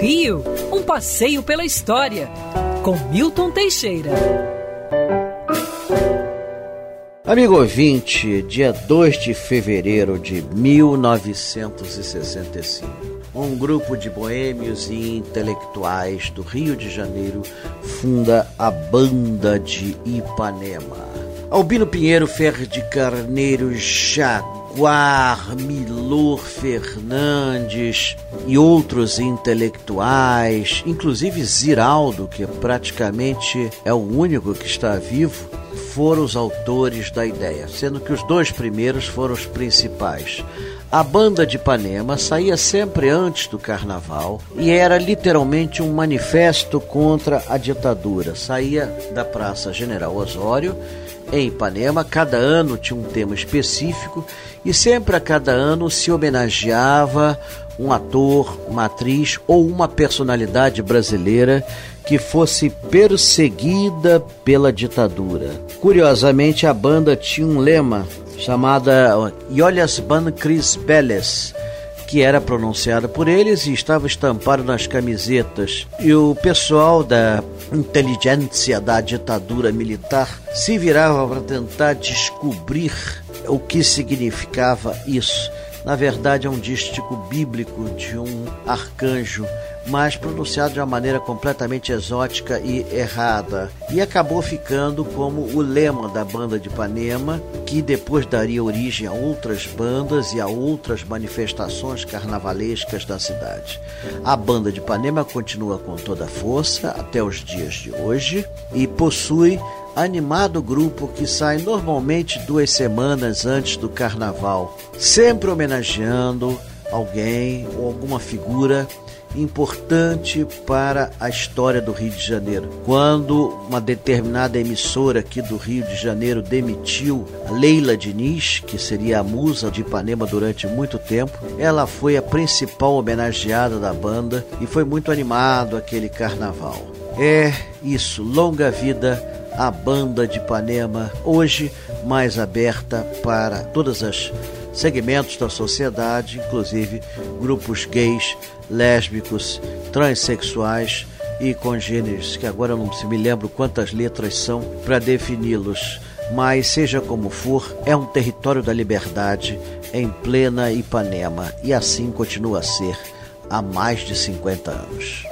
Rio, um passeio pela história, com Milton Teixeira. Amigo ouvinte, dia 2 de fevereiro de 1965, um grupo de boêmios e intelectuais do Rio de Janeiro funda a Banda de Ipanema. Albino Pinheiro Ferre de Carneiro Jaguar, Milor Fernandes e outros intelectuais, inclusive Ziraldo, que praticamente é o único que está vivo, foram os autores da ideia, sendo que os dois primeiros foram os principais. A banda de Ipanema saía sempre antes do carnaval e era literalmente um manifesto contra a ditadura. Saía da Praça General Osório em Ipanema. Cada ano tinha um tema específico e sempre a cada ano se homenageava um ator, uma atriz ou uma personalidade brasileira que fosse perseguida pela ditadura. Curiosamente, a banda tinha um lema chamada Iolias Ban Cris Beles, que era pronunciada por eles e estava estampado nas camisetas. E o pessoal da inteligência da ditadura militar se virava para tentar descobrir o que significava isso. Na verdade, é um dístico bíblico de um arcanjo mas pronunciado de uma maneira completamente exótica e errada. E acabou ficando como o lema da banda de Ipanema, que depois daria origem a outras bandas e a outras manifestações carnavalescas da cidade. A banda de Ipanema continua com toda a força até os dias de hoje e possui animado grupo que sai normalmente duas semanas antes do carnaval, sempre homenageando alguém ou alguma figura importante para a história do Rio de Janeiro. Quando uma determinada emissora aqui do Rio de Janeiro demitiu Leila Diniz, que seria a musa de Ipanema durante muito tempo, ela foi a principal homenageada da banda e foi muito animado aquele carnaval. É isso, longa vida a banda de Ipanema, hoje mais aberta para todas as segmentos da sociedade, inclusive grupos gays, lésbicos, transexuais e congêneres, que agora não se me lembro quantas letras são para defini-los. Mas, seja como for, é um território da liberdade em plena Ipanema e assim continua a ser há mais de 50 anos.